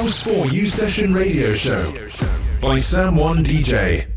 House 4 U Session Radio Show by Sam One DJ.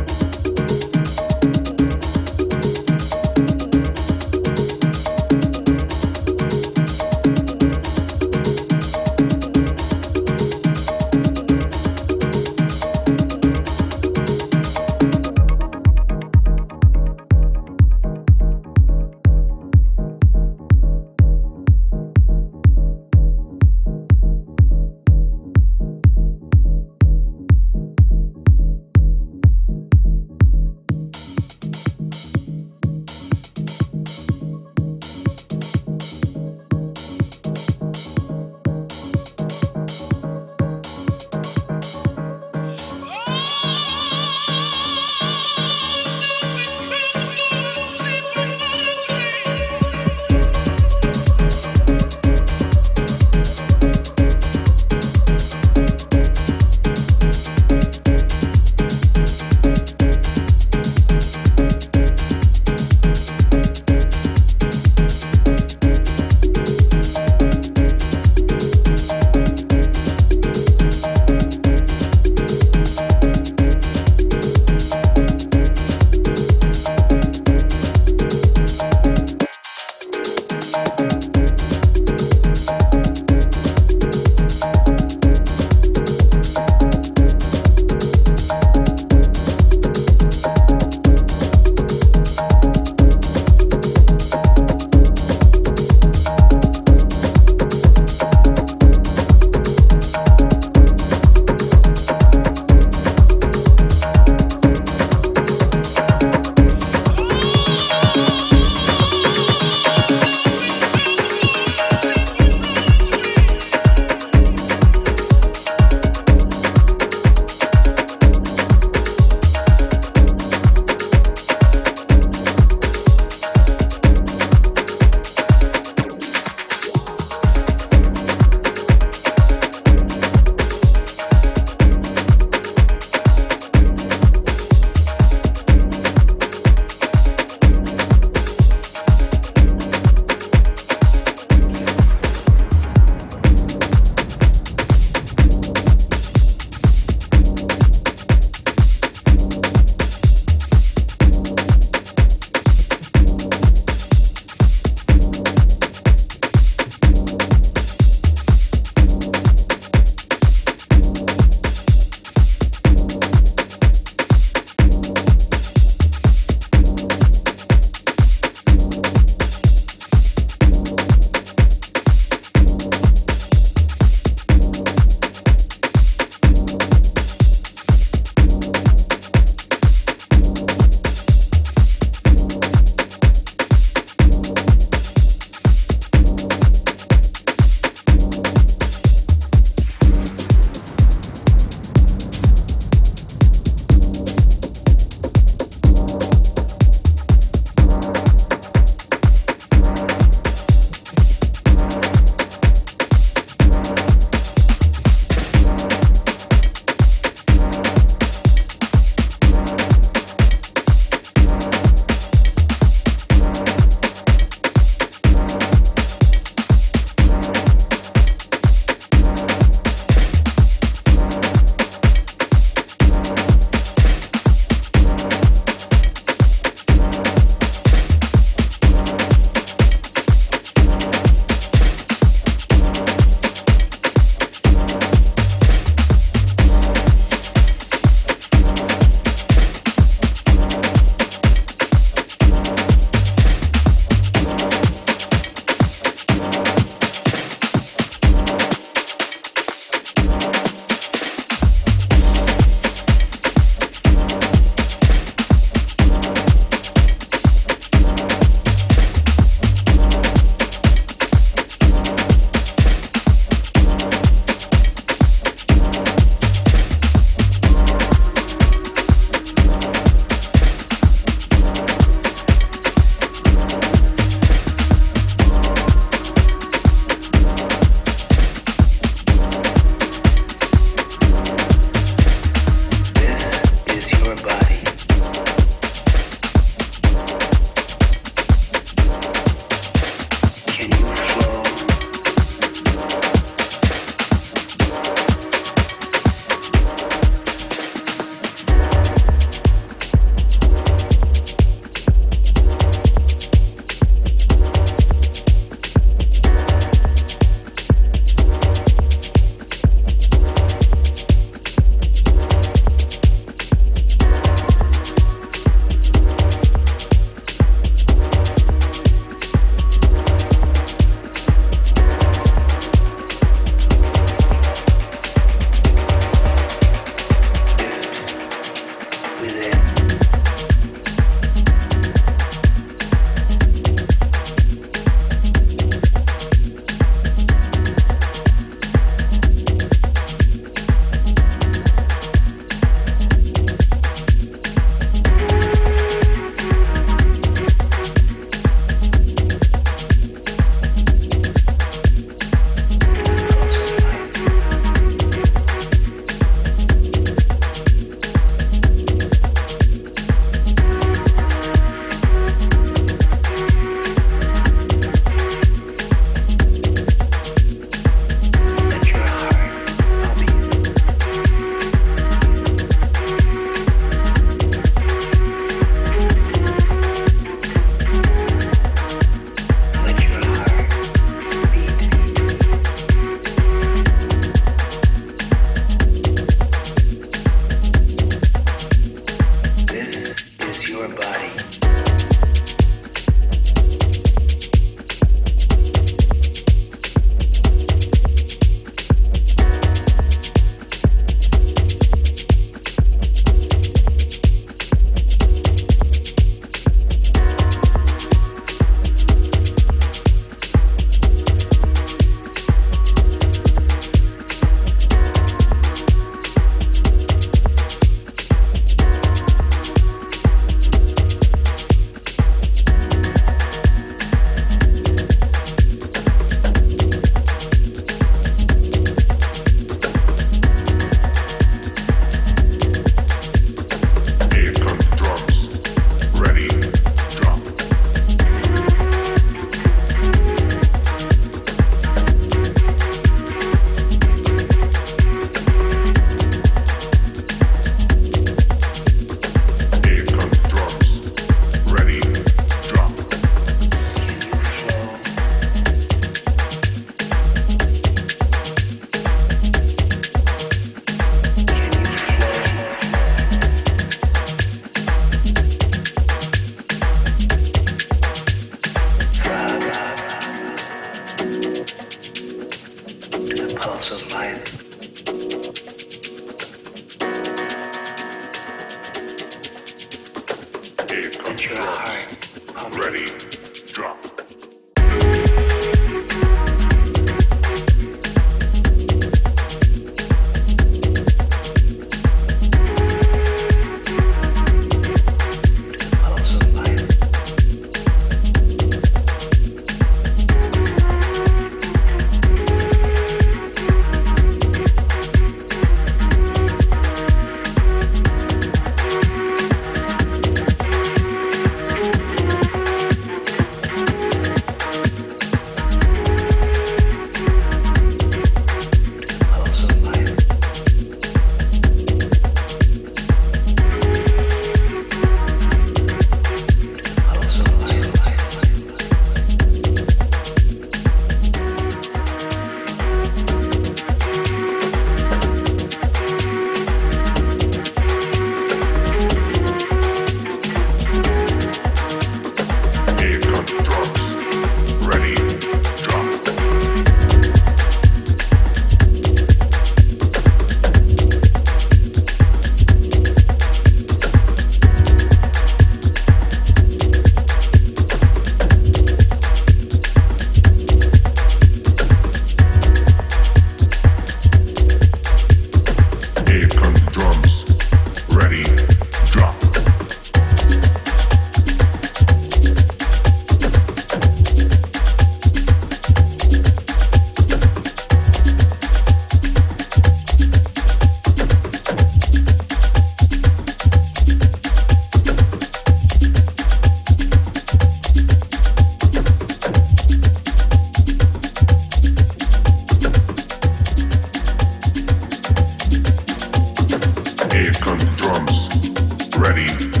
Ready.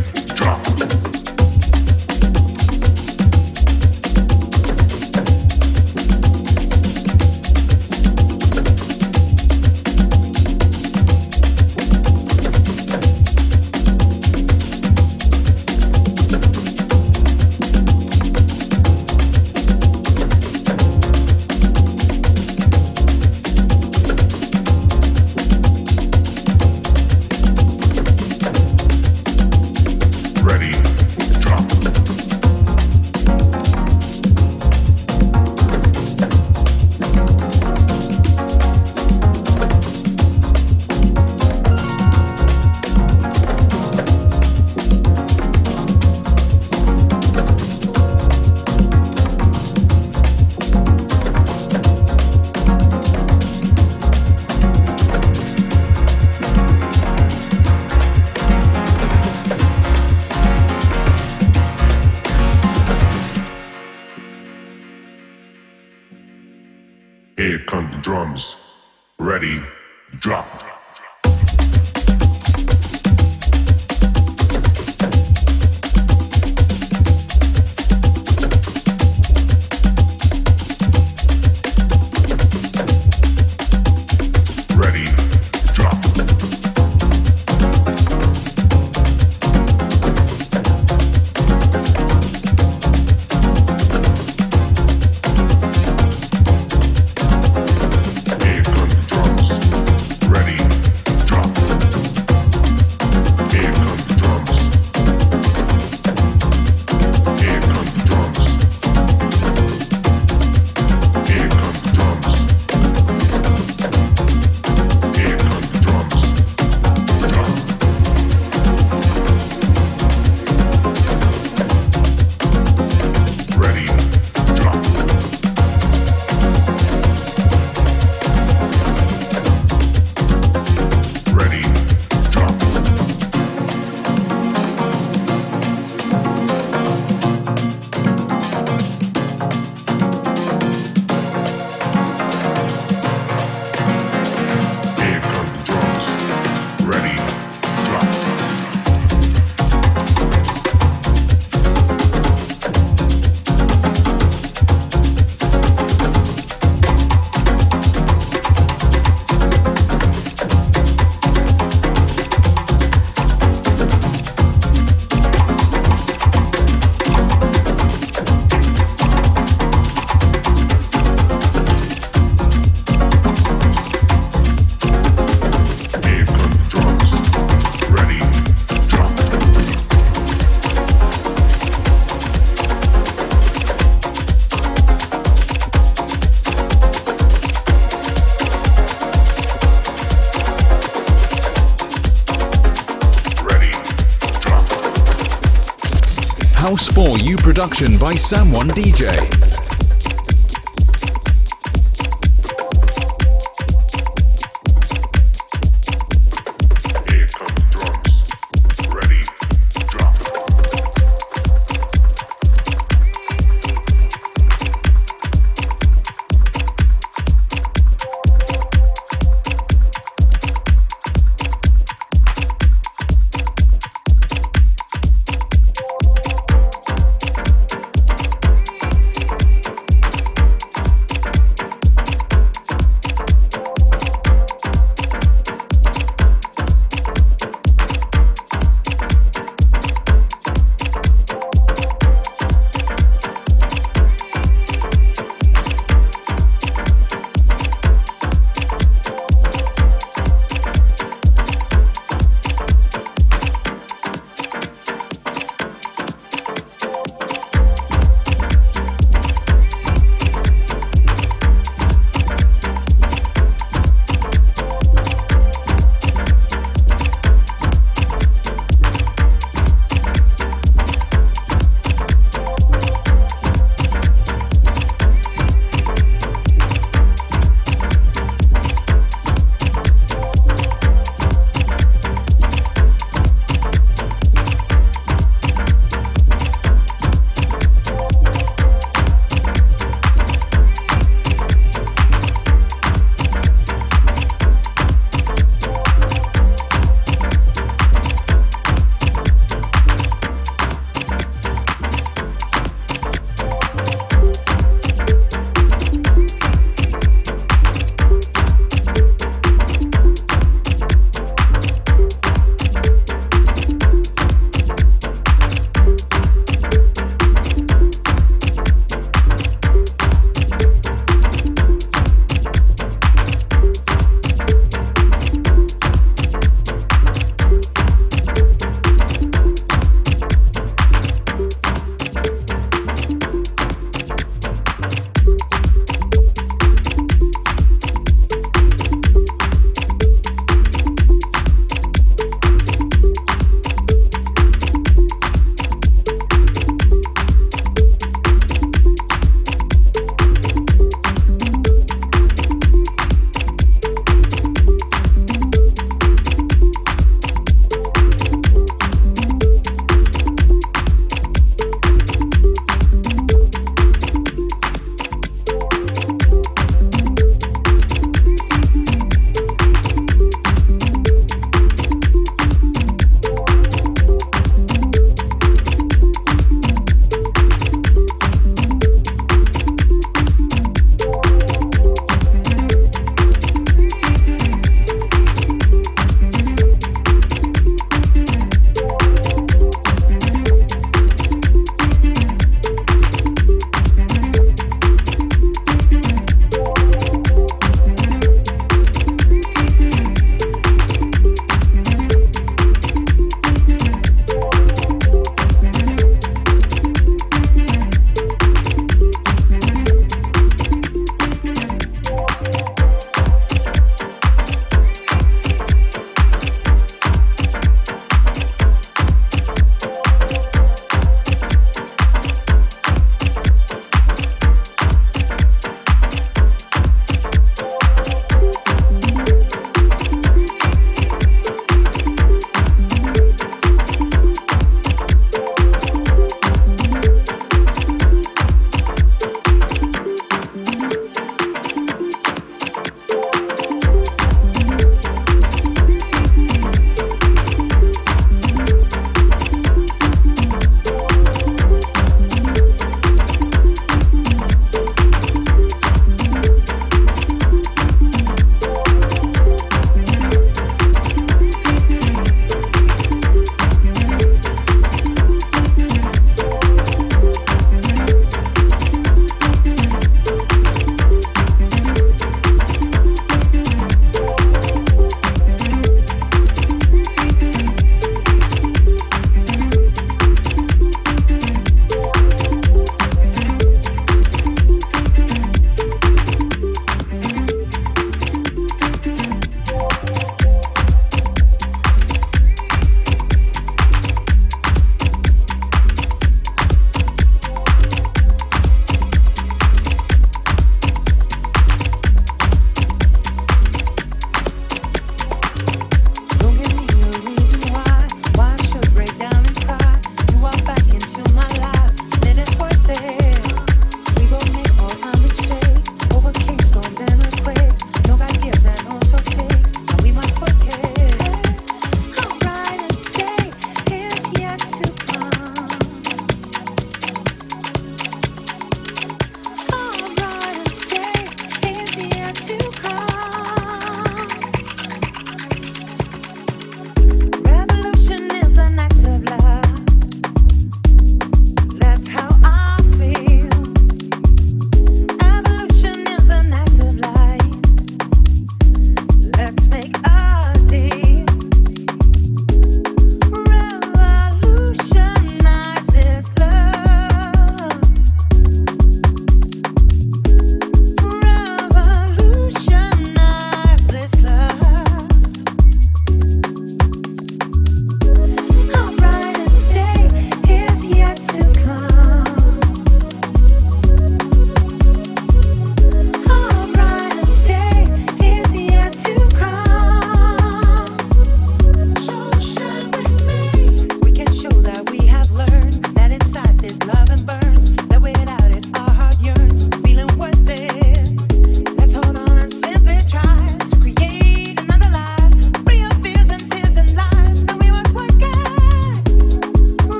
Production by Sam1 DJ.